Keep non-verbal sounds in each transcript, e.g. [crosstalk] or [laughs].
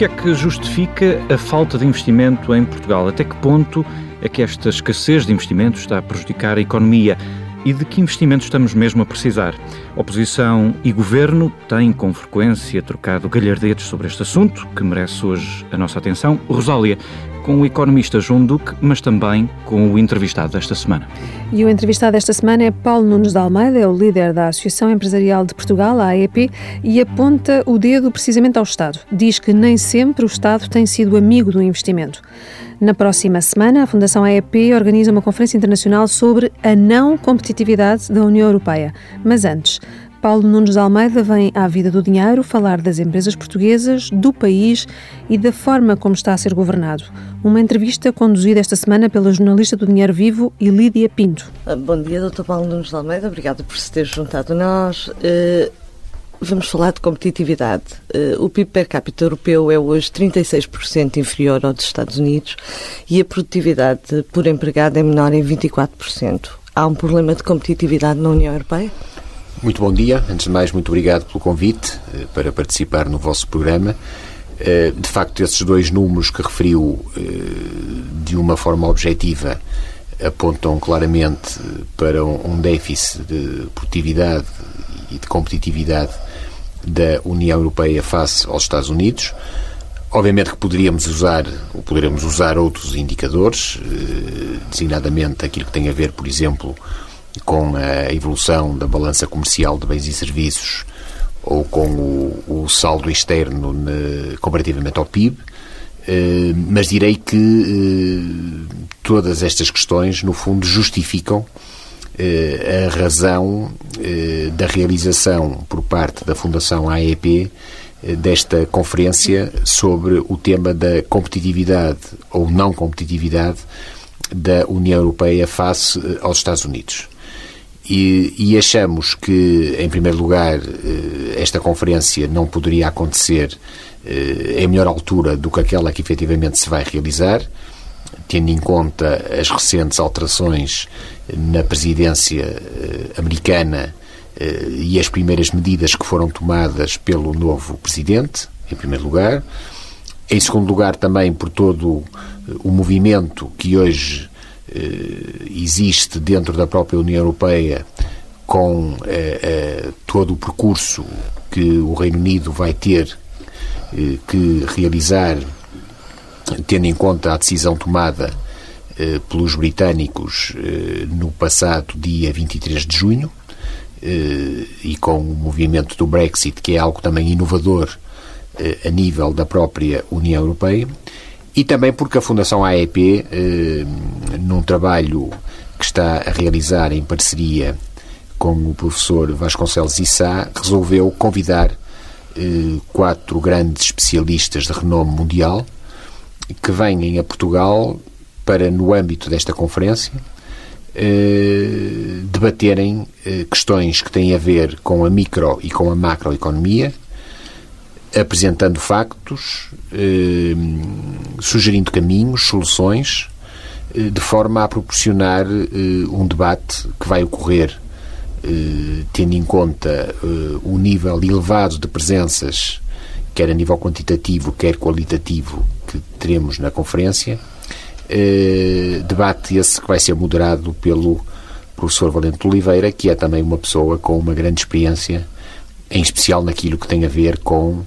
que é que justifica a falta de investimento em Portugal? Até que ponto é que esta escassez de investimento está a prejudicar a economia? E de que investimentos estamos mesmo a precisar? Oposição e governo têm com frequência trocado galhardetes sobre este assunto, que merece hoje a nossa atenção. Rosália, com o economista João Duque, mas também com o entrevistado desta semana. E o entrevistado desta semana é Paulo Nunes de Almeida, é o líder da Associação Empresarial de Portugal, a AEP, e aponta o dedo precisamente ao Estado. Diz que nem sempre o Estado tem sido amigo do investimento. Na próxima semana, a Fundação AEP organiza uma conferência internacional sobre a não competitividade da União Europeia. Mas antes, Paulo Nunes Almeida vem à vida do dinheiro falar das empresas portuguesas, do país e da forma como está a ser governado. Uma entrevista conduzida esta semana pela jornalista do Dinheiro Vivo e Lídia Pinto. Ah, bom dia, Dr. Paulo Nunes Almeida. Obrigada por se ter juntado a nós. Uh, vamos falar de competitividade. Uh, o PIB per capita europeu é hoje 36% inferior ao dos Estados Unidos e a produtividade por empregado é menor em 24%. Há um problema de competitividade na União Europeia? Muito bom dia. Antes de mais, muito obrigado pelo convite eh, para participar no vosso programa. Eh, de facto, esses dois números que referiu eh, de uma forma objetiva apontam claramente para um déficit de produtividade e de competitividade da União Europeia face aos Estados Unidos. Obviamente que poderíamos usar, ou usar outros indicadores, designadamente aquilo que tem a ver, por exemplo, com a evolução da balança comercial de bens e serviços ou com o, o saldo externo ne, comparativamente ao PIB, eh, mas direi que eh, todas estas questões, no fundo, justificam eh, a razão eh, da realização por parte da Fundação AEP eh, desta conferência sobre o tema da competitividade ou não competitividade da União Europeia face eh, aos Estados Unidos. E, e, achamos que, em primeiro lugar, eh, esta conferência não poderia acontecer eh, em melhor altura do que aquela que efetivamente se vai realizar, tendo em conta as recentes alterações na presidência eh, americana e as primeiras medidas que foram tomadas pelo novo presidente, em primeiro lugar. Em segundo lugar, também por todo o movimento que hoje existe dentro da própria União Europeia com eh, eh, todo o percurso que o Reino Unido vai ter que realizar, tendo em conta a decisão tomada pelos britânicos no passado dia 23 de junho e com o movimento do Brexit, que é algo também inovador a nível da própria União Europeia e também porque a Fundação AEP, eh, num trabalho que está a realizar em parceria com o professor Vasconcelos Issá, resolveu convidar eh, quatro grandes especialistas de renome mundial que venham a Portugal para, no âmbito desta conferência, eh, debaterem questões que têm a ver com a micro e com a macroeconomia, apresentando factos, eh, sugerindo caminhos, soluções, eh, de forma a proporcionar eh, um debate que vai ocorrer, eh, tendo em conta o nível elevado de presenças, quer a nível quantitativo, quer qualitativo, que teremos na conferência. Debate esse que vai ser moderado pelo professor Valente Oliveira, que é também uma pessoa com uma grande experiência, em especial naquilo que tem a ver com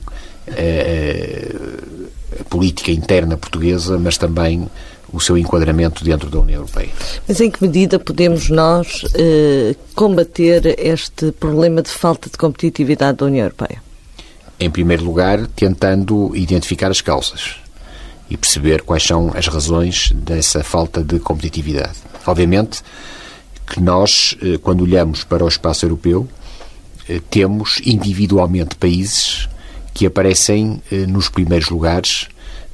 a política interna portuguesa, mas também o seu enquadramento dentro da União Europeia. Mas em que medida podemos nós eh, combater este problema de falta de competitividade da União Europeia? Em primeiro lugar, tentando identificar as causas e perceber quais são as razões dessa falta de competitividade. Obviamente que nós, eh, quando olhamos para o espaço europeu, eh, temos individualmente países que aparecem eh, nos primeiros lugares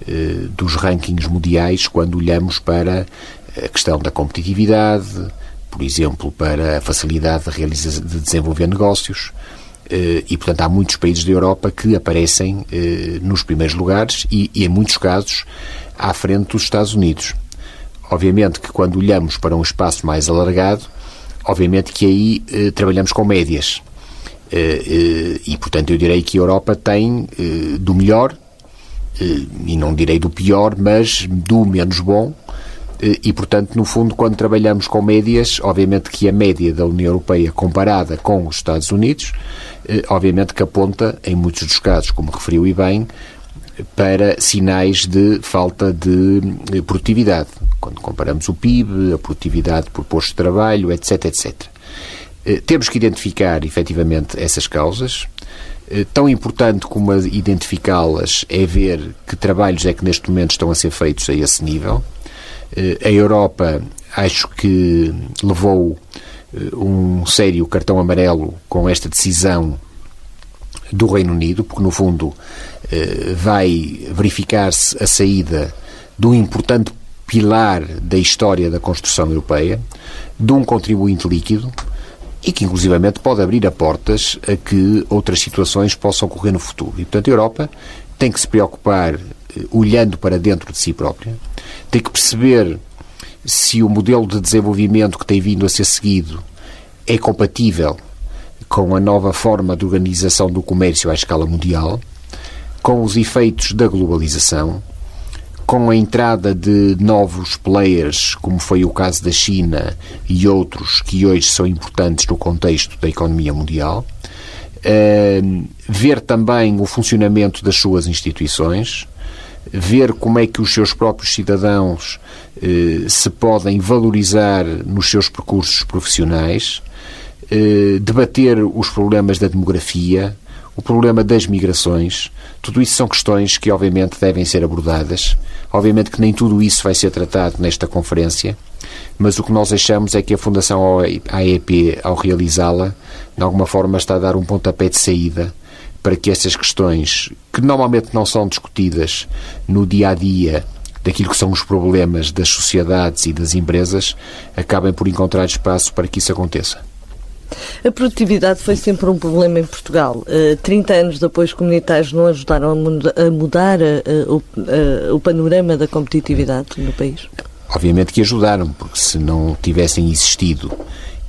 eh, dos rankings mundiais quando olhamos para a questão da competitividade, por exemplo, para a facilidade de, realizar, de desenvolver negócios. Eh, e, portanto, há muitos países da Europa que aparecem nos primeiros lugares e, e, em muitos casos, à frente dos Estados Unidos. Obviamente que quando olhamos para um espaço mais alargado, obviamente que aí trabalhamos com médias. Eh, eh, e, portanto, eu direi que a Europa tem eh, do melhor e não direi do pior, mas do menos bom. E, portanto, no fundo, quando trabalhamos com médias, obviamente que a média da União Europeia comparada com os Estados Unidos, obviamente que aponta, em muitos dos casos, como referiu e bem, para sinais de falta de produtividade. Quando comparamos o PIB, a produtividade por posto de trabalho, etc, etc. Temos que identificar, efetivamente, essas causas, eh, tão importante como identificá-las é ver que trabalhos é que neste momento estão a ser feitos a esse nível. Eh, a Europa, acho que levou eh, um sério cartão amarelo com esta decisão do Reino Unido, porque no fundo vai verificar-se a saída de um importante pilar da história da construção europeia, de um contribuinte líquido, e que inclusivamente pode abrir a portas a que outras situações possam ocorrer no futuro. E, portanto, a Europa tem que se preocupar eh, olhando para dentro de si própria, tem que perceber se o modelo de desenvolvimento que tem vindo a ser seguido é compatível com a nova forma de organização do comércio à escala mundial, com os efeitos da globalização, com a entrada de novos players, como foi o caso da China e outros que hoje são importantes no contexto da economia mundial, uh, ver também o funcionamento das suas instituições, ver como é que os seus próprios cidadãos uh, se podem valorizar nos seus percursos profissionais, uh, debater os problemas da demografia, o problema das migrações, tudo isso são questões que obviamente devem ser abordadas. Obviamente que nem tudo isso vai ser tratado nesta conferência, mas o que nós achamos é que a Fundação AEP, ao realizá-la, de alguma forma está a dar um pontapé de saída para que essas questões, que normalmente não são discutidas no dia a dia daquilo que são os problemas das sociedades e das empresas, acabem por encontrar espaço para que isso aconteça. A produtividade foi sempre um problema em Portugal. Uh, eh, 30 anos de apoios comunitários não ajudaram a mudar uh, o, uh, o panorama da competitividade no país? Obviamente que ajudaram, porque se não tivessem existido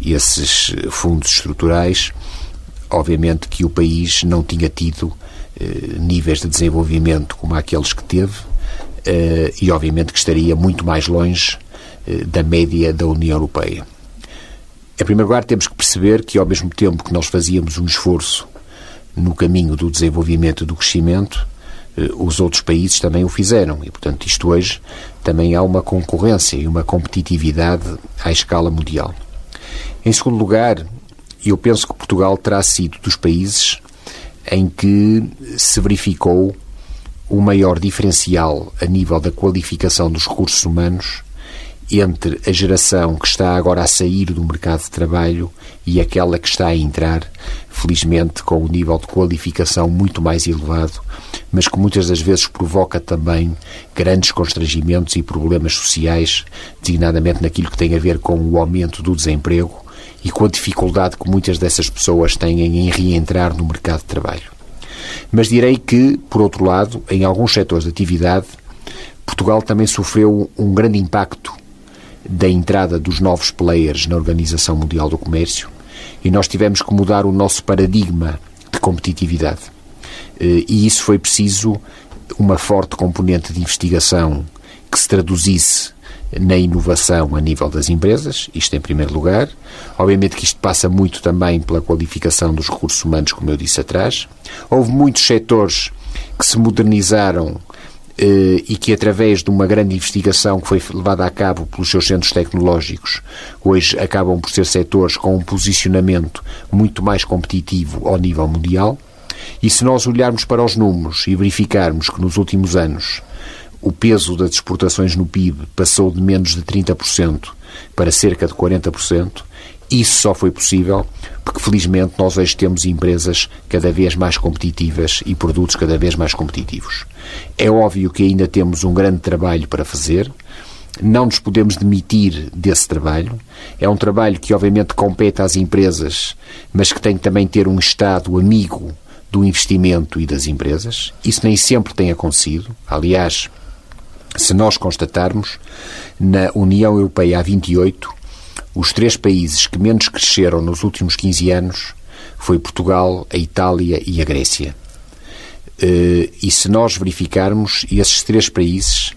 esses fundos estruturais, obviamente que o país não tinha tido níveis de desenvolvimento como aqueles que teve e obviamente que estaria muito mais longe da média da União Europeia. Em primeiro lugar, temos que perceber que, ao mesmo tempo que nós fazíamos um esforço no caminho do desenvolvimento e do crescimento, eh, os outros países também o fizeram. E, portanto, isto hoje também há uma concorrência e uma competitividade à escala mundial. Em segundo lugar, eu penso que Portugal terá sido dos países em que se verificou o maior diferencial a nível da qualificação dos recursos humanos entre a geração que está agora a sair do mercado de trabalho e aquela que está a entrar, felizmente com um nível de qualificação muito mais elevado, mas que muitas das vezes provoca também grandes constrangimentos e problemas sociais, designadamente naquilo que tem a ver com o aumento do desemprego e com a dificuldade que muitas dessas pessoas têm em reentrar no mercado de trabalho. Mas direi que, por outro lado, em alguns setores de atividade, Portugal também sofreu um grande impacto da entrada dos novos players na Organização Mundial do Comércio e nós tivemos que mudar o nosso paradigma de competitividade. Eh, e isso foi preciso uma forte componente de investigação que se traduzisse na inovação a nível das empresas, isto em primeiro lugar. Obviamente que isto passa muito também pela qualificação dos recursos humanos, como eu disse atrás. Houve muitos setores que se modernizaram e que, através de uma grande investigação que foi levada a cabo pelos seus centros tecnológicos, hoje acabam por ser setores com um posicionamento muito mais competitivo ao nível mundial. E se nós olharmos para os números e verificarmos que nos últimos anos o peso das exportações no PIB passou de menos de 30% para cerca de 40%, isso só foi possível porque, felizmente, nós hoje temos empresas cada vez mais competitivas e produtos cada vez mais competitivos. É óbvio que ainda temos um grande trabalho para fazer. Não nos podemos demitir desse trabalho. É um trabalho que, obviamente, compete às empresas, mas que tem que também ter um Estado amigo do investimento e das empresas. Isso nem sempre tem acontecido. Aliás, se nós constatarmos, na União Europeia há 28, os três países que menos cresceram nos últimos 15 anos foi Portugal, a Itália e a Grécia. e se nós verificarmos, esses três países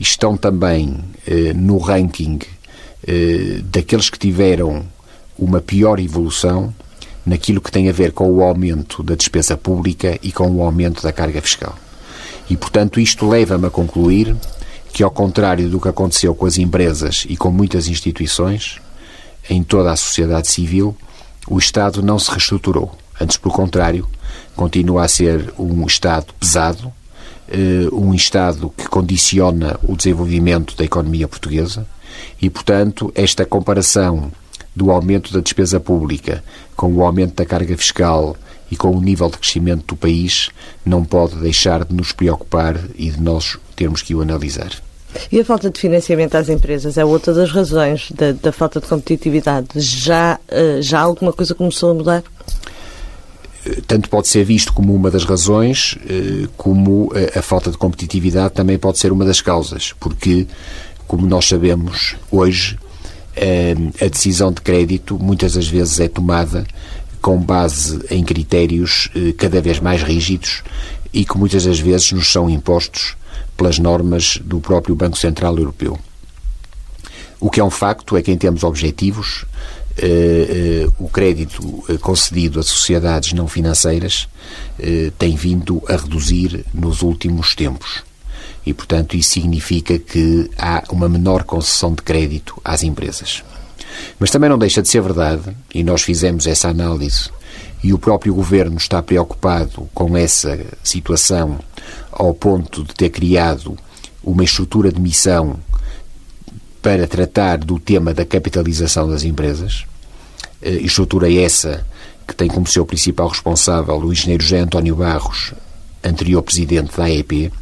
estão também no ranking daqueles que tiveram uma pior evolução naquilo que tem a ver com o aumento da despesa pública e com o aumento da carga fiscal. E, portanto, isto leva-me a concluir que, ao contrário do que aconteceu com as empresas e com muitas instituições, em toda a sociedade civil, o Estado não se reestruturou. Antes, pelo contrário, continua a ser um Estado pesado, eh, um Estado que condiciona o desenvolvimento da economia portuguesa e, portanto, esta comparação do aumento da despesa pública com o aumento da carga fiscal e com o nível de crescimento do país não pode deixar de nos preocupar e de nós termos que o analisar. E a falta de financiamento às empresas é outra das razões da, da falta de competitividade. Já, eh, já alguma coisa começou a mudar? Eh, tanto pode ser visto como uma das razões, eh, como a falta de competitividade também pode ser uma das causas, porque, como nós sabemos, hoje a decisão de crédito muitas das vezes é tomada com base em critérios cada vez mais rígidos e que muitas das vezes nos são impostos pelas normas do próprio Banco Central Europeu. O que é um facto é que, em termos objetivos, eh, eh, o crédito concedido a sociedades não financeiras tem vindo a reduzir nos últimos tempos. E, portanto, isso significa que há uma menor concessão de crédito às empresas. Mas também não deixa de ser verdade, e nós fizemos essa análise, e o próprio governo está preocupado com essa situação ao ponto de ter criado uma estrutura de missão para tratar do tema da capitalização das empresas. Eh, estrutura essa que tem como seu principal responsável o engenheiro José António Barros, anterior presidente da AEP,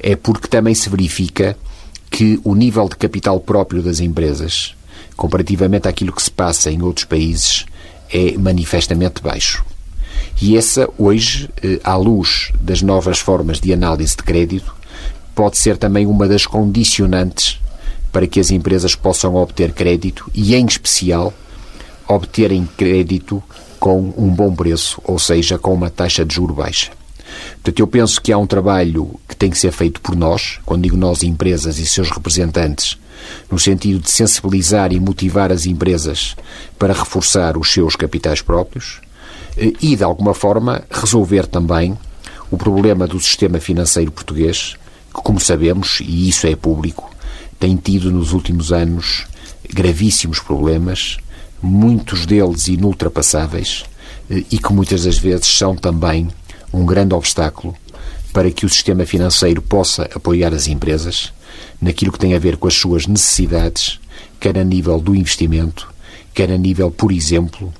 é porque também se verifica que o nível de capital próprio das empresas comparativamente àquilo que se passa em outros países, é manifestamente baixo. E essa, hoje, eh, à luz das novas formas de análise de crédito, pode ser também uma das condicionantes para que as empresas possam obter crédito e, em especial, obterem crédito com um bom preço, ou seja, com uma taxa de juro baixa. Portanto, eu penso que há um trabalho que tem que ser feito por nós, quando digo nós, empresas e seus representantes, no sentido de sensibilizar e motivar as empresas para reforçar os seus capitais próprios eh, e, de alguma forma, resolver também o problema do sistema financeiro português, que, como sabemos, e isso é público, tem tido nos últimos anos gravíssimos problemas, muitos deles inultrapassáveis eh, e que muitas das vezes são também um grande obstáculo para que o sistema financeiro possa apoiar as empresas naquilo que tem a ver com as suas necessidades, quer a nível do investimento, quer a nível, por exemplo,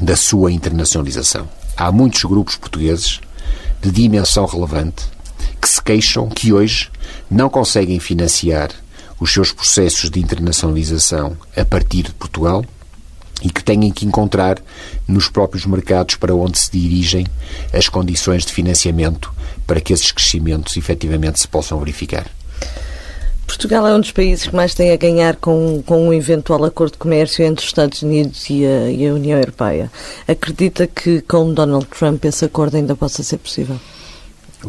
da sua internacionalização. Há muitos grupos portugueses de dimensão relevante que se queixam que hoje não conseguem financiar os seus processos de internacionalização a partir de Portugal e que têm que encontrar nos próprios mercados para onde se dirigem as condições de financiamento para que esses crescimentos efetivamente se possam verificar. Portugal é um dos países que mais tem a ganhar com, com um eventual acordo de comércio entre os Estados Unidos e a, e a União Europeia. Acredita que com Donald Trump esse acordo ainda possa ser possível?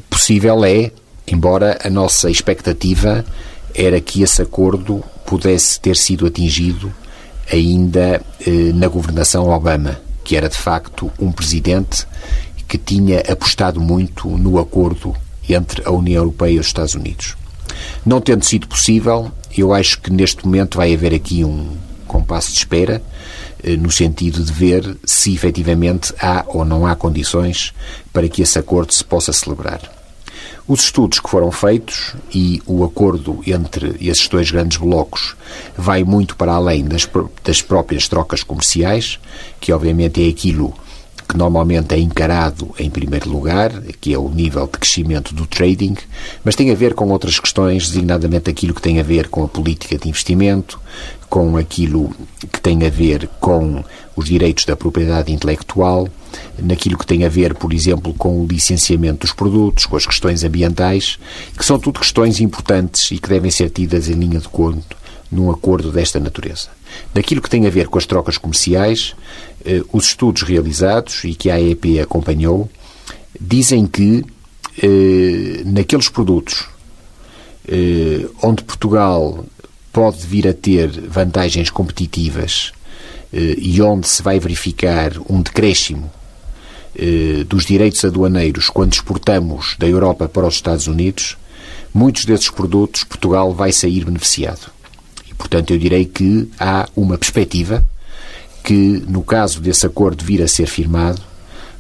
Possível é, embora a nossa expectativa era que esse acordo pudesse ter sido atingido ainda eh, na governação Obama, que era de facto um presidente que tinha apostado muito no acordo entre a União Europeia e os Estados Unidos. Não tendo sido possível, eu acho que neste momento vai haver aqui um compasso de espera, eh, no sentido de ver se efetivamente há ou não há condições para que esse acordo se possa celebrar. Os estudos que foram feitos e o acordo entre esses dois grandes blocos vai muito para além das, das próprias trocas comerciais, que obviamente é aquilo que normalmente é encarado em primeiro lugar, que é o nível de crescimento do trading, mas tem a ver com outras questões, designadamente aquilo que tem a ver com a política de investimento, com aquilo que tem a ver com os direitos da propriedade intelectual, naquilo que tem a ver, por exemplo, com o licenciamento dos produtos, com as questões ambientais, que são tudo questões importantes e que devem ser tidas em linha de conto num acordo desta natureza. Daquilo que tem a ver com as trocas comerciais, os estudos realizados e que a AEP acompanhou dizem que eh, naqueles produtos eh, onde Portugal pode vir a ter vantagens competitivas eh, e onde se vai verificar um decréscimo eh, dos direitos aduaneiros quando exportamos da Europa para os Estados Unidos, muitos desses produtos Portugal vai sair beneficiado. E, portanto, eu direi que há uma perspectiva que, no caso desse acordo vir a ser firmado,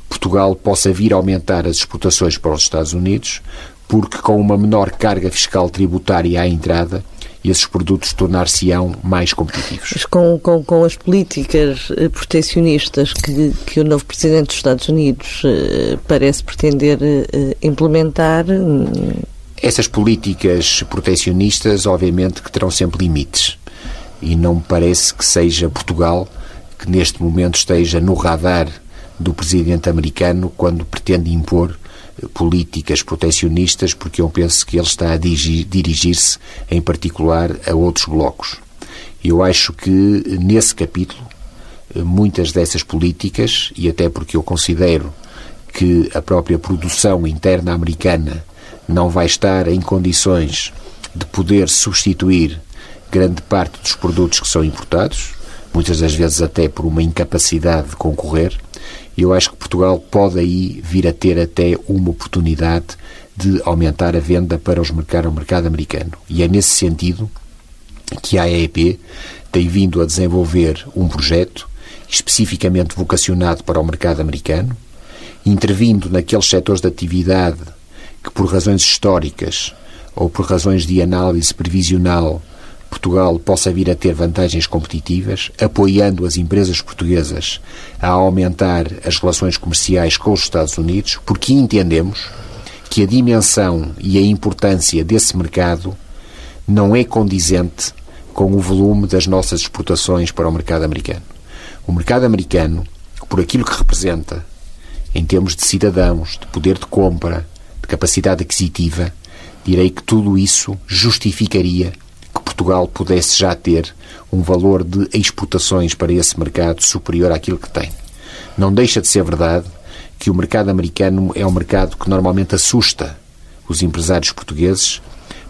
Portugal possa vir a aumentar as exportações para os Estados Unidos, porque com uma menor carga fiscal tributária à entrada, esses produtos tornar-se-ão mais competitivos. Mas com, com, com as políticas eh, protecionistas que, que o novo Presidente dos Estados Unidos eh, parece pretender eh, implementar. Hum, Essas políticas protecionistas, obviamente, que terão sempre limites. E não me parece que seja Portugal que neste momento esteja no radar do presidente americano quando pretende impor políticas protecionistas, porque eu penso que ele está a dirigir-se, em particular, a outros blocos. Eu acho que, nesse capítulo, muitas dessas políticas, e até porque eu considero que a própria produção interna americana não vai estar em condições de poder substituir grande parte dos produtos que são importados, muitas das vezes até por uma incapacidade de concorrer, eu acho que Portugal pode aí vir a ter até uma oportunidade de aumentar a venda para os mercado, o mercado americano. E é nesse sentido que a AEP tem vindo a desenvolver um projeto especificamente vocacionado para o mercado americano, intervindo naqueles setores de atividade que, por razões históricas ou por razões de análise previsional, Portugal possa vir a ter vantagens competitivas, apoiando as empresas portuguesas a aumentar as relações comerciais com os Estados Unidos, porque entendemos que a dimensão e a importância desse mercado não é condizente com o volume das nossas exportações para o mercado americano. O mercado americano, por aquilo que representa em termos de cidadãos, de poder de compra, de capacidade aquisitiva, direi que tudo isso justificaria Portugal pudesse já ter um valor de exportações para esse mercado superior àquilo que tem. Não deixa de ser verdade que o mercado americano é um mercado que normalmente assusta os empresários portugueses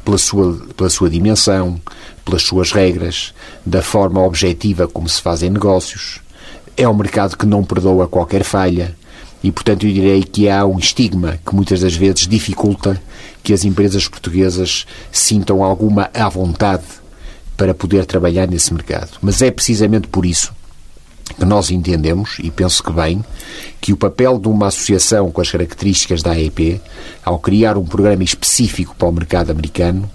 pela sua, pela sua dimensão, pelas suas regras, da forma objetiva como se fazem negócios. É um mercado que não perdoa qualquer falha e, portanto, eu direi que há um estigma que muitas das vezes dificulta que as empresas portuguesas sintam alguma à vontade para poder trabalhar nesse mercado. Mas é precisamente por isso que nós entendemos, e penso que bem, que o papel de uma associação com as características da AEP, ao criar um programa específico para o mercado americano,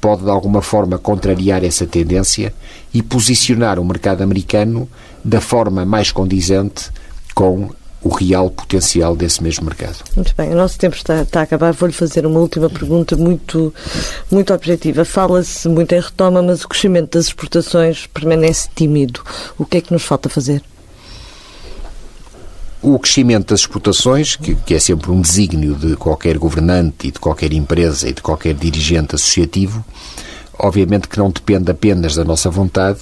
pode de alguma forma contrariar essa tendência e posicionar o mercado americano da forma mais condizente com o real potencial desse mesmo mercado. Muito bem, o nosso tempo está, está a acabar. Vou-lhe fazer uma última pergunta muito, muito objetiva. Fala-se muito em retoma, mas o crescimento das exportações permanece tímido. O que é que nos falta fazer? O crescimento das exportações, que, que, é sempre um desígnio de qualquer governante e de qualquer empresa e de qualquer dirigente associativo, obviamente que não depende apenas da nossa vontade,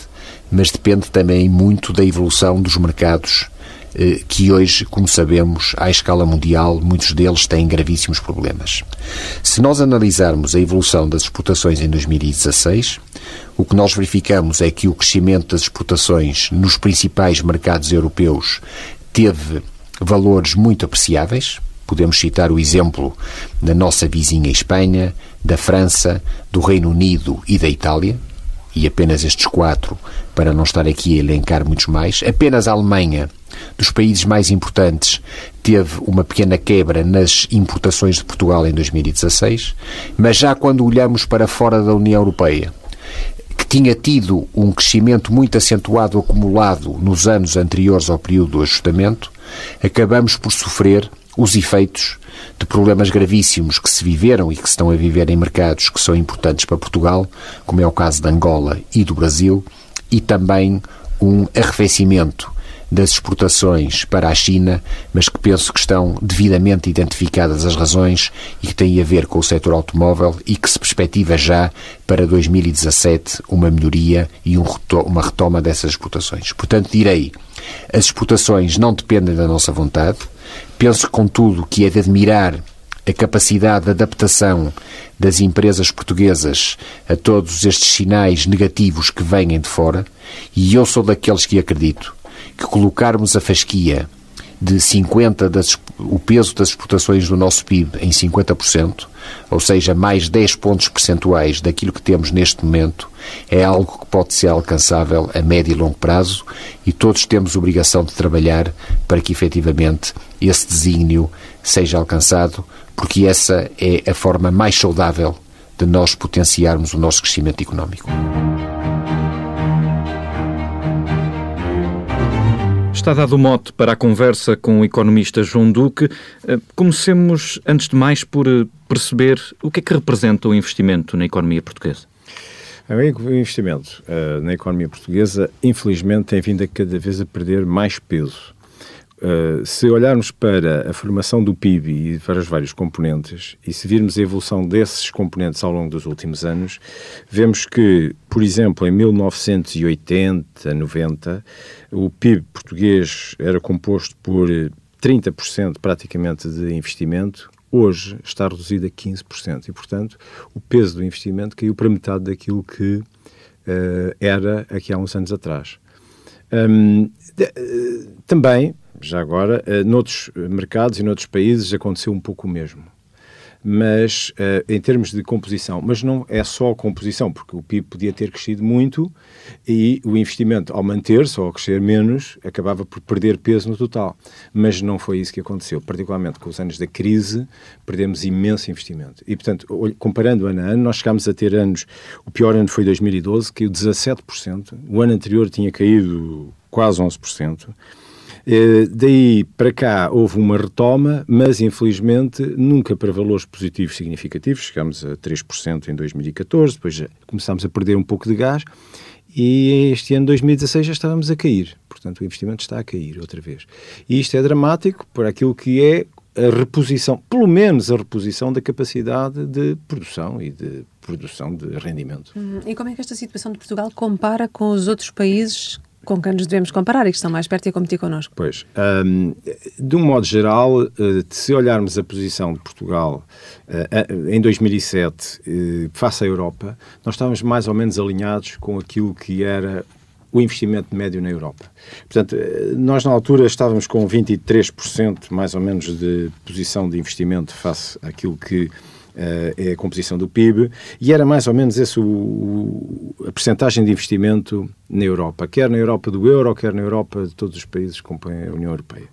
mas depende também muito da evolução dos mercados que hoje, como sabemos, à escala mundial, muitos deles têm gravíssimos problemas. Se nós analisarmos a evolução das exportações em 2016, o que nós verificamos é que o crescimento das exportações nos principais mercados europeus teve valores muito apreciáveis. Podemos citar o exemplo da nossa vizinha Espanha, da França, do Reino Unido e da Itália, e apenas estes quatro, para não estar aqui a elencar muitos mais. Apenas a Alemanha dos países mais importantes, teve uma pequena quebra nas importações de Portugal em 2016, mas já quando olhamos para fora da União Europeia, que tinha tido um crescimento muito acentuado acumulado nos anos anteriores ao período do ajustamento, acabamos por sofrer os efeitos de problemas gravíssimos que se viveram e que se estão a viver em mercados que são importantes para Portugal, como é o caso de Angola e do Brasil, e também um arrefecimento das exportações para a China, mas que penso que estão devidamente identificadas as razões e que têm a ver com o setor automóvel e que se perspectiva já para 2017 uma melhoria e um, uma retoma dessas exportações. Portanto, direi, as exportações não dependem da nossa vontade. Penso, contudo, que é de admirar a capacidade de adaptação das empresas portuguesas a todos estes sinais negativos que vêm de fora, e eu sou daqueles que acredito que colocarmos a fasquia de 50 das, o peso das exportações do nosso PIB em 50%, ou seja, mais 10 pontos percentuais daquilo que temos neste momento, é algo que pode ser alcançável a médio e longo prazo e todos temos obrigação de trabalhar para que efetivamente esse desígnio seja alcançado, porque essa é a forma mais saudável de nós potenciarmos o nosso crescimento económico. Está dado o mote para a conversa com o economista João Duque. Eh, comecemos, antes de mais, por eh, perceber o que é que representa o investimento na economia portuguesa. O investimento uh, na economia portuguesa, infelizmente, tem vindo a cada vez a perder mais peso. Uh, se olharmos para a formação do PIB e para os vários componentes, e se virmos a evolução desses componentes ao longo dos últimos anos, vemos que, por exemplo, em 1980, 90, o PIB português era composto por 30% praticamente de investimento, hoje está reduzido a 15%. E, portanto, o peso do investimento caiu para metade daquilo que uh, era aqui há uns anos atrás. Um, de, uh, também já agora, uh, noutros mercados e noutros países aconteceu um pouco o mesmo. Mas uh, em termos de composição, mas não é só composição, porque o PIB podia ter crescido muito e o investimento, ao manter-se ou ao crescer menos, acabava por perder peso no total. Mas não foi isso que aconteceu. Particularmente com os anos da crise, perdemos imenso investimento. E, portanto, comparando ano a ano, nós chegámos a ter anos. O pior ano foi 2012, caiu 17%. O ano anterior tinha caído quase 11%. Eh, daí para cá houve uma retoma, mas infelizmente nunca para valores positivos significativos. Chegámos a 3% em 2014, depois começámos a perder um pouco de gás e este ano 2016 já estávamos a cair. Portanto, o investimento está a cair outra vez. E isto é dramático por aquilo que é a reposição, pelo menos a reposição da capacidade de produção e de produção de rendimento. Uhum. E como é que esta situação de Portugal compara com os outros países com quem nos devemos comparar e que estão mais perto e a competir connosco? Pois, um, de um modo geral, uh, se olharmos a posição de Portugal uh, em 2007 uh, face à Europa, nós estávamos mais ou menos alinhados com aquilo que era o investimento médio na Europa. Portanto, nós na altura estávamos com 23% mais ou menos de posição de investimento face àquilo que é a composição do PIB, e era mais ou menos o, a percentagem de investimento na Europa, quer na Europa do euro, quer na Europa de todos os países que compõem a União Europeia.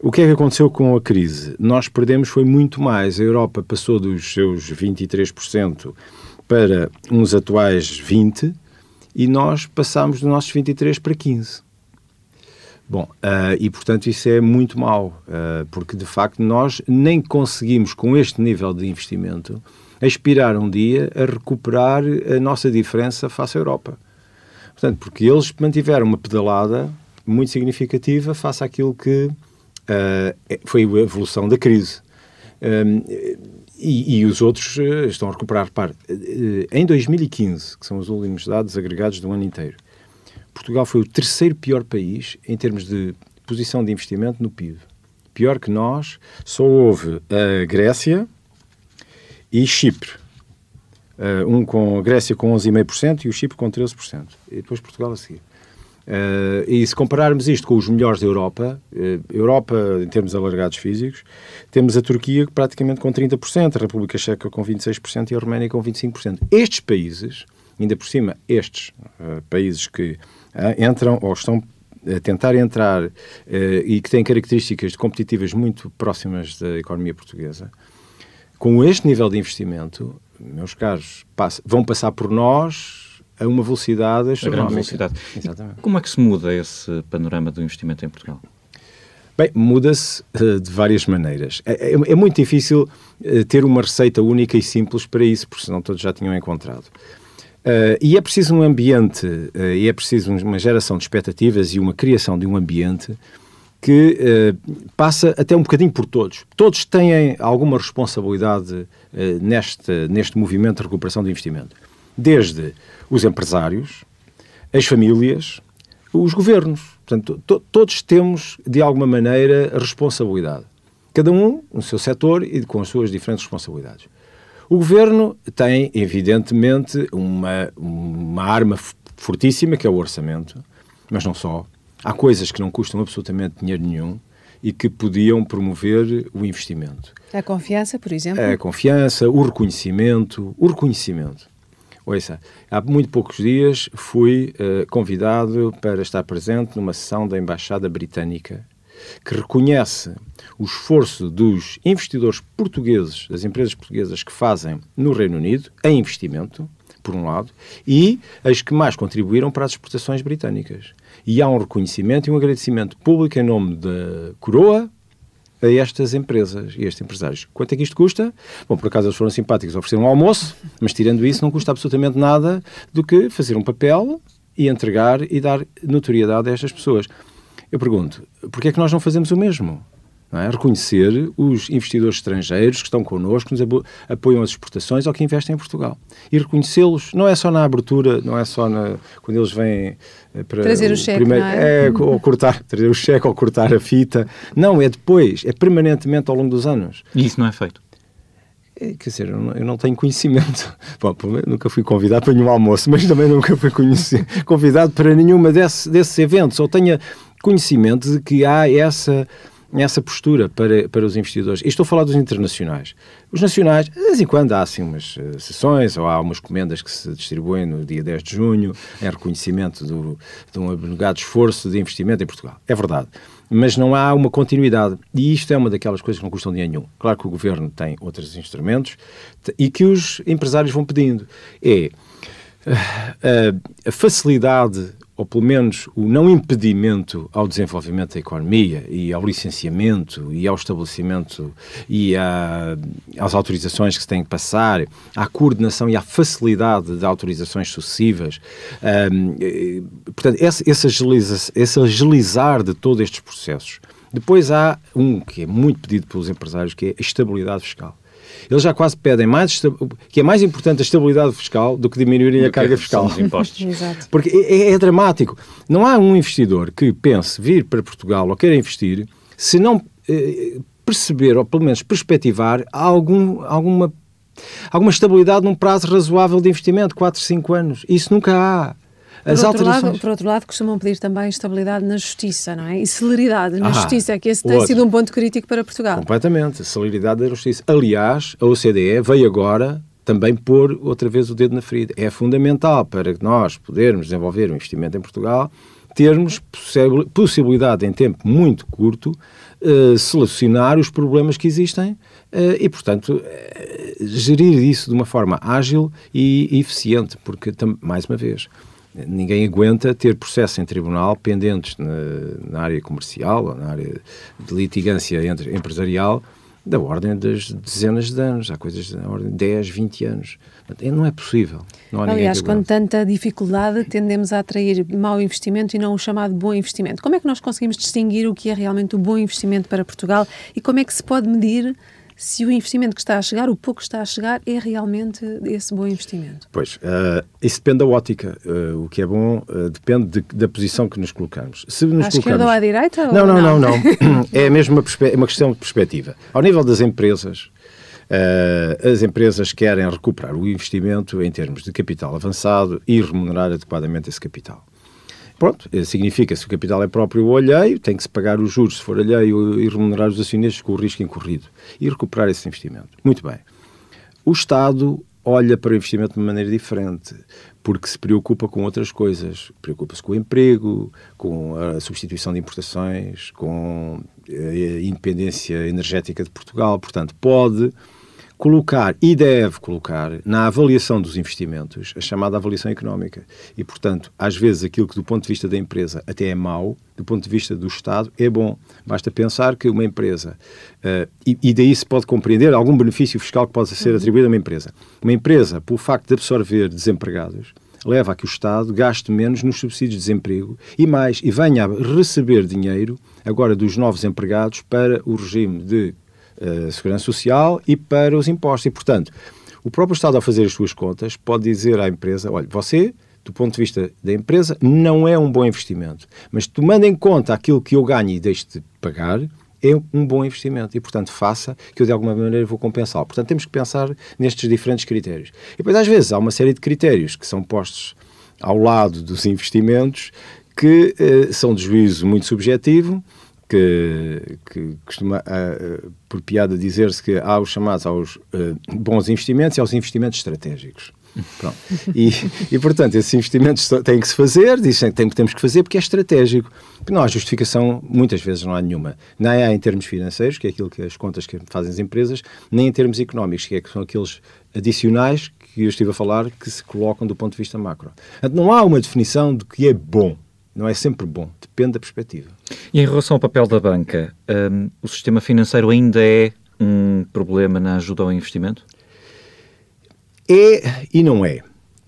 O que é que aconteceu com a crise? Nós perdemos foi muito mais. A Europa passou dos seus 23% para uns atuais 20% e nós passámos dos nossos 23% para 15%. Bom, uh, e portanto isso é muito mau, uh, porque de facto nós nem conseguimos, com este nível de investimento, aspirar um dia a recuperar a nossa diferença face à Europa. Portanto, porque eles mantiveram uma pedalada muito significativa face àquilo que uh, foi a evolução da crise. Um, e, e, os outros estão a recuperar. Repare, em 2015, que são os últimos dados agregados do ano inteiro, Portugal foi o terceiro pior país em termos de posição de investimento no PIB. Pior que nós, só houve a Grécia e Chipre. Uh, um com a Grécia com 11,5% e o Chipre com 13%. E depois Portugal a seguir. Uh, e se compararmos isto com os melhores da Europa, uh, Europa em termos alargados físicos, temos a Turquia praticamente com 30%, a República Checa com 26% e a Roménia com 25%. Estes países, ainda por cima, estes uh, países que entram ou estão a tentar entrar uh, e que têm características competitivas muito próximas da economia portuguesa, com este nível de investimento, meus caros, vão passar por nós a uma velocidade astronómica. velocidade. Exatamente. Como é que se muda esse panorama do investimento em Portugal? Bem, muda-se uh, de várias maneiras. É, é, é muito difícil uh, ter uma receita única e simples para isso, porque senão todos já tinham encontrado. Uh, e é preciso um ambiente, uh, e é preciso uma geração de expectativas e uma criação de um ambiente que uh, passa até um bocadinho por todos. Todos têm alguma responsabilidade neste, neste movimento de recuperação de investimento. Desde os empresários, as famílias, os governos. Portanto, to todos temos, de alguma maneira, responsabilidade. Cada um no seu setor e com as suas diferentes responsabilidades. O governo tem, evidentemente, uma, uma arma fortíssima, que é o orçamento, mas não só. Há coisas que não custam absolutamente dinheiro nenhum e que podiam promover o investimento. A confiança, por exemplo? A confiança, o reconhecimento. O reconhecimento. Ouça, há muito poucos dias fui uh, convidado para estar presente numa sessão da Embaixada Britânica que reconhece o esforço dos investidores portugueses, das empresas portuguesas que fazem no Reino Unido, em investimento, por um lado, e as que mais contribuíram para as exportações britânicas. E há um reconhecimento e um agradecimento público em nome da coroa a estas empresas e a estes empresários. Quanto é que isto custa? Bom, por acaso eles foram simpáticos, ofereceram um almoço, mas tirando isso não custa absolutamente nada do que fazer um papel e entregar e dar notoriedade a estas pessoas. Eu pergunto, porquê é que nós não fazemos o mesmo? É? Reconhecer os investidores estrangeiros que estão connosco, que nos apoiam as exportações ou que investem em Portugal. E reconhecê-los não é só na abertura, não é só na, quando eles vêm eh, para. Trazer o, o cheque. Primeiro, é? é, ou cortar, [laughs] trazer o cheque ou cortar a fita. Não, é depois, é permanentemente ao longo dos anos. E isso não é feito? É, quer dizer, eu não, eu não tenho conhecimento. [laughs] Bom, nunca fui convidado para nenhum almoço, mas também nunca fui [laughs] convidado para nenhuma desse, desses eventos. Ou tenha conhecimento de que há essa essa postura para, para os investidores. E estou a falar dos internacionais. Os nacionais, de vez em quando há assim umas uh, sessões ou há umas comendas que se distribuem no dia 10 de junho em reconhecimento do, de um abnegado esforço de investimento em Portugal. É verdade. Mas não há uma continuidade. E isto é uma daquelas coisas que não custam dinheiro nenhum. Claro que o governo tem outros instrumentos e que os empresários vão pedindo. É uh, a facilidade ou pelo menos o não impedimento ao desenvolvimento da economia e ao licenciamento e ao estabelecimento e a, às autorizações que se têm que passar, à coordenação e à facilidade de autorizações sucessivas. Um, portanto, esse, esse, agiliza, esse agilizar de todos estes processos. Depois há um que é muito pedido pelos empresários, que é a estabilidade fiscal eles já quase pedem mais que é mais importante a estabilidade fiscal do que diminuírem a carga fiscal. Os impostos. [laughs] Porque é, é, dramático. Não há um investidor que pense vir para Portugal ou queira investir se não eh, perceber, ou pelo menos perspectivar, algum, alguma, alguma estabilidade num prazo razoável de investimento, 4, 5 anos. Isso nunca há. As por, outro alterações... lado, por outro lado, costumam pedir também estabilidade na justiça, não é? E celeridade na ah, justiça, que esse tem outro. sido um ponto crítico para Portugal. Completamente, celeridade da justiça. Aliás, a OCDE veio agora também pôr outra vez o dedo na ferida. É fundamental para que nós podermos desenvolver um investimento em Portugal, termos possibilidade em tempo muito curto uh, solucionar os problemas que existem uh, e, portanto, uh, gerir isso de uma forma ágil e eficiente, porque, mais uma vez, Ninguém aguenta ter processos em tribunal pendentes na, na área comercial ou na área de litigância entre, empresarial da ordem das dezenas de anos. Há coisas da ordem de 10, 20 anos. Não é possível. Não Aliás, com tanta dificuldade, tendemos a atrair mau investimento e não o chamado bom investimento. Como é que nós conseguimos distinguir o que é realmente o bom investimento para Portugal e como é que se pode medir se o investimento que está a chegar, o pouco que está a chegar, é realmente esse bom investimento? Pois, uh, isso depende da ótica. Uh, o que é bom uh, depende de, da posição que nos colocamos. Se nos à colocamos... esquerda ou à direita? Não, não, não, não. não. [coughs] é mesmo uma, uma questão de perspectiva. Ao nível das empresas, as empresas querem recuperar o investimento em termos de capital avançado e remunerar adequadamente esse capital. Pronto, eh, significa se o capital é próprio ou alheio, tem que se pagar os juros se for alheio e remunerar os acionistas com o risco incorrido e recuperar esse investimento. Muito bem. O Estado olha para o investimento de uma maneira diferente, porque se preocupa com outras coisas. Preocupa-se com o emprego, com a substituição de importações, com a independência energética de Portugal. Portanto, pode colocar e deve colocar na avaliação dos investimentos a chamada avaliação económica. E, portanto, às vezes aquilo que do ponto de vista da empresa até é mau, do ponto de vista do Estado é bom. Basta pensar que uma empresa, uh, e, e, daí se pode compreender algum benefício fiscal que possa ser uhum. atribuído a uma empresa. Uma empresa, pelo facto de absorver desempregados, leva a que o Estado gaste menos nos subsídios de desemprego e mais, e venha a receber dinheiro agora dos novos empregados para o regime de uh, Segurança Social e para os impostos. E, portanto, o próprio Estado, ao fazer as suas contas, pode dizer à empresa: olha, você, do ponto de vista da empresa, não é um bom investimento, mas tomando em conta aquilo que eu ganho e deixo de pagar, é um bom investimento e, portanto, faça que eu de alguma maneira vou compensá-lo. Portanto, temos que pensar nestes diferentes critérios. E depois, às vezes, há uma série de critérios que são postos ao lado dos investimentos que eh, são de juízo muito subjetivo, que, que costuma, uh, por piada, dizer-se que há os chamados aos uh, bons investimentos e aos investimentos estratégicos. Pronto. E, e, portanto, esses investimentos têm que se fazer, dizem que temos que fazer porque é estratégico. Não há justificação, muitas vezes não há nenhuma. Nem há em termos financeiros, que é aquilo que as contas que fazem as empresas, nem em termos económicos, que, é, que são aqueles adicionais que eu estive a falar, que se colocam do ponto de vista macro. Não há uma definição do que é bom. Não é sempre bom, depende da perspectiva. E em relação ao papel da banca, um, o sistema financeiro ainda é um problema na ajuda ao investimento? É e não é.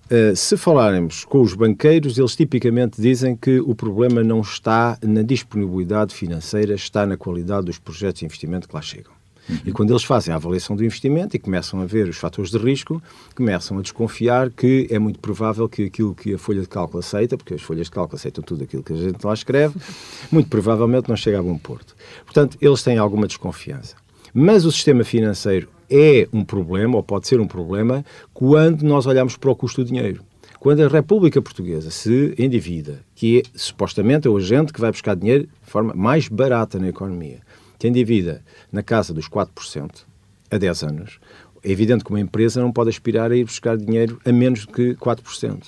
Uh, se falarmos com os banqueiros, eles tipicamente dizem que o problema não está na disponibilidade financeira, está na qualidade dos projetos de investimento que lá chegam. Uhum. E quando eles fazem a avaliação do investimento e começam a ver os fatores de risco, começam a desconfiar que é muito provável que aquilo que a folha de cálculo aceita, porque as folhas de cálculo aceitam tudo aquilo que a gente lá escreve, [laughs] muito provavelmente não chega a bom porto. Portanto, eles têm alguma desconfiança. Mas o sistema financeiro é um problema, ou pode ser um problema, quando nós olhamos para o custo do dinheiro. Quando a República Portuguesa se endivida, que é supostamente é o agente que vai buscar dinheiro de forma mais barata na economia, que endivida na casa dos 4% a 10 anos, é evidente que uma empresa não pode aspirar a ir buscar dinheiro a menos que 4%.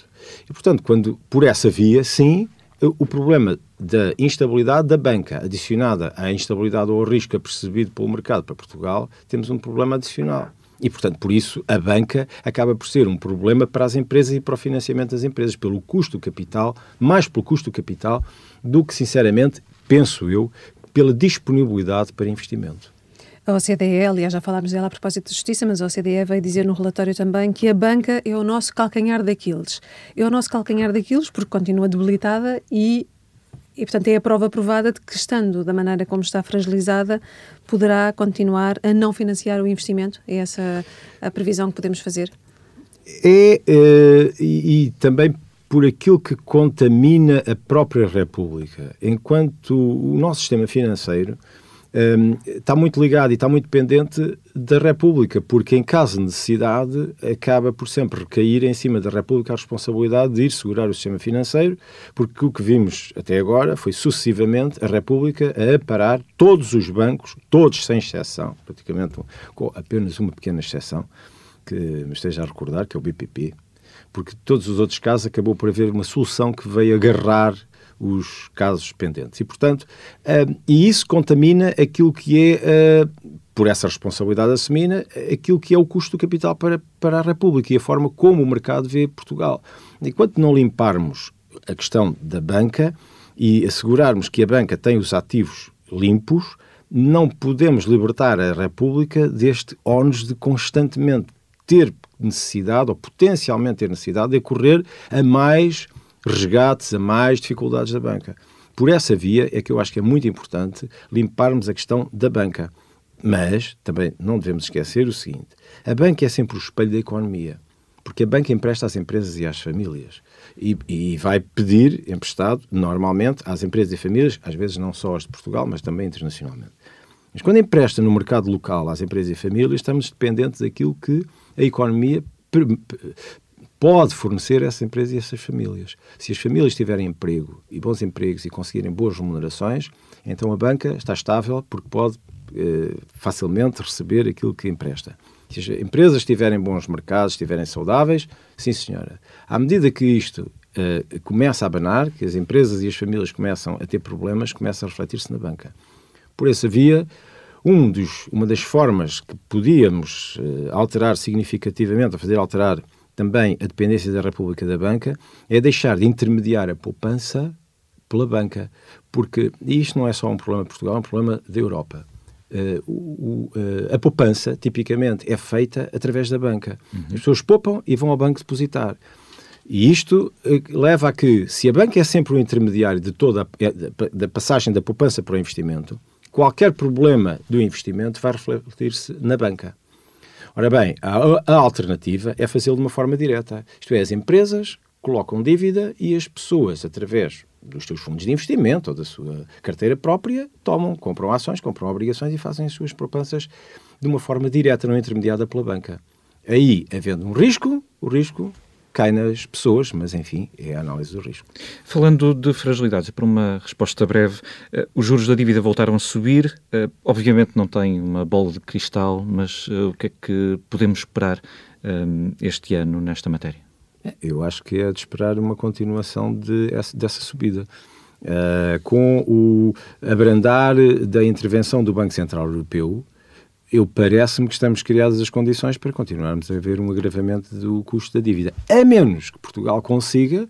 E, portanto, quando por essa via, sim, o problema da instabilidade da banca, adicionada à instabilidade ou ao risco apercebido pelo mercado para Portugal, temos um problema adicional. E, portanto, por isso, a banca acaba por ser um problema para as empresas e para o financiamento das empresas, pelo custo do capital, mais pelo custo do capital, do que, sinceramente, penso eu, pela disponibilidade para investimento. A OCDE, aliás, já falámos dela a propósito de justiça, mas a OCDE veio dizer no relatório também que a banca é o nosso calcanhar daqueles. É o nosso calcanhar daqueles porque continua debilitada e, e, portanto, é a prova provada de que, estando da maneira como está fragilizada, poderá continuar a não financiar o investimento. É essa a previsão que podemos fazer? É, uh, e, e também por aquilo que contamina a própria República. Enquanto o nosso sistema financeiro um, está muito ligado e está muito dependente da República, porque em caso de necessidade acaba por sempre recair em cima da República a responsabilidade de ir segurar o sistema financeiro, porque o que vimos até agora foi sucessivamente a República a parar todos os bancos, todos sem exceção, praticamente com apenas uma pequena exceção, que me esteja a recordar, que é o BPP, porque todos os outros casos acabou por haver uma solução que veio agarrar os casos pendentes. E, portanto, uh, e isso contamina aquilo que é, uh, por essa responsabilidade assumida, aquilo que é o custo do capital para, para a República e a forma como o mercado vê Portugal. Enquanto não limparmos a questão da banca e assegurarmos que a banca tem os ativos limpos, não podemos libertar a República deste ónus de constantemente ter necessidade, ou potencialmente ter necessidade, de correr a mais resgates, a mais dificuldades da banca. Por essa via é que eu acho que é muito importante limparmos a questão da banca. Mas também não devemos esquecer o seguinte: a banca é sempre o espelho da economia, porque a banca empresta às empresas e às famílias e, e, vai pedir emprestado, normalmente, às empresas e famílias, às vezes não só as de Portugal, mas também internacionalmente. Mas quando empresta no mercado local às empresas e famílias, estamos dependentes daquilo que a economia pode fornecer a essa empresa e a essas famílias. Se as famílias tiverem emprego e bons empregos e conseguirem boas remunerações, então a banca está estável porque pode eh, facilmente receber aquilo que empresta. Se as empresas tiverem bons mercados, estiverem saudáveis, sim senhora. À medida que isto eh, começa a abanar, que as empresas e as famílias começam a ter problemas, começa a refletir-se na banca. Por essa via, um dos, uma das formas que podíamos eh, alterar significativamente, a fazer alterar também a dependência da República da banca, é deixar de intermediar a poupança pela banca. Porque isto não é só um problema de Portugal, é um problema da Europa. Uh, o, uh, a poupança, tipicamente, é feita através da banca. Uhum. As pessoas poupam e vão ao banco depositar. E isto uh, leva a que, se a banca é sempre o intermediário de toda a, da passagem da poupança para o investimento, qualquer problema do investimento vai refletir-se na banca. Ora bem, a, a alternativa é fazê-lo de uma forma direta. Isto é, as empresas colocam dívida e as pessoas, através dos seus fundos de investimento ou da sua carteira própria, tomam, compram ações, compram obrigações e fazem as suas poupanças de uma forma direta, não intermediada pela banca. Aí, havendo um risco, o risco cai nas pessoas, mas enfim, é a análise do risco. Falando de fragilidades, para uma resposta breve, uh, os juros da dívida voltaram a subir. Uh, obviamente não tem uma bola de cristal, mas uh, o que é que podemos esperar este ano nesta matéria? Eu acho que é de esperar uma continuação de, dessa subida. com o abrandar da intervenção do Banco Central Europeu, eu parece-me que estamos criadas as condições para continuarmos a ver um agravamento do custo da dívida. A menos que Portugal consiga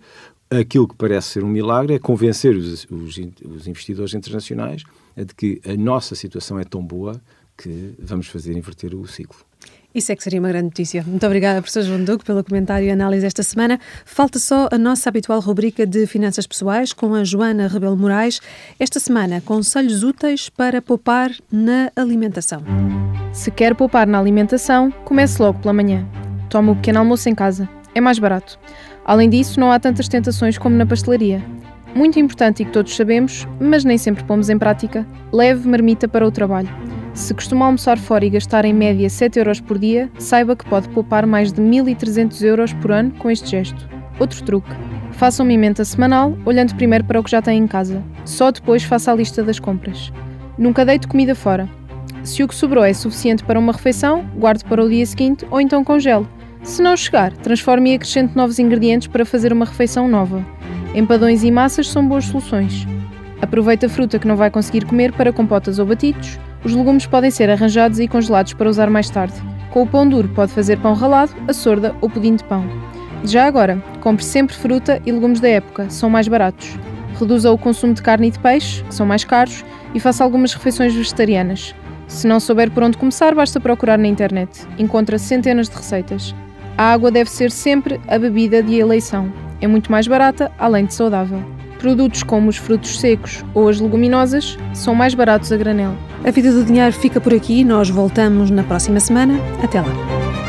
aquilo que parece ser um milagre, é convencer os, os, os investidores internacionais de que a nossa situação é tão boa que vamos fazer inverter o ciclo. Isso é que seria uma grande notícia. Muito obrigada, professor João Duque, pelo comentário e análise esta semana. Falta só a nossa habitual rubrica de finanças pessoais com a Joana Rebelo Moraes. Esta semana, conselhos úteis para poupar na alimentação. Se quer poupar na alimentação, comece logo pela manhã. Tome o pequeno almoço em casa. É mais barato. Além disso, não há tantas tentações como na pastelaria. Muito importante e que todos sabemos, mas nem sempre pomos em prática, leve marmita para o trabalho. Se costuma almoçar fora e gastar em média 7 euros por dia, saiba que pode poupar mais de 1.300 euros por ano com este gesto. Outro truque. Faça uma emenda semanal, olhando primeiro para o que já tem em casa. Só depois faça a lista das compras. Nunca deite comida fora. Se o que sobrou é suficiente para uma refeição, guarde para o dia seguinte ou então congele. Se não chegar, transforme e acrescente novos ingredientes para fazer uma refeição nova. Empadões e massas são boas soluções. Aproveite a fruta que não vai conseguir comer para compotas ou batidos. Os legumes podem ser arranjados e congelados para usar mais tarde. Com o pão duro pode fazer pão ralado, a sorda ou pudim de pão. Já agora, compre sempre fruta e legumes da época, são mais baratos. Reduza o consumo de carne e de peixe, que são mais caros, e faça algumas refeições vegetarianas. Se não souber por onde começar, basta procurar na internet. Encontra centenas de receitas. A água deve ser sempre a bebida de eleição. É muito mais barata, além de saudável. Produtos como os frutos secos ou as leguminosas são mais baratos a granel. A vida do dinheiro fica por aqui. Nós voltamos na próxima semana. Até lá.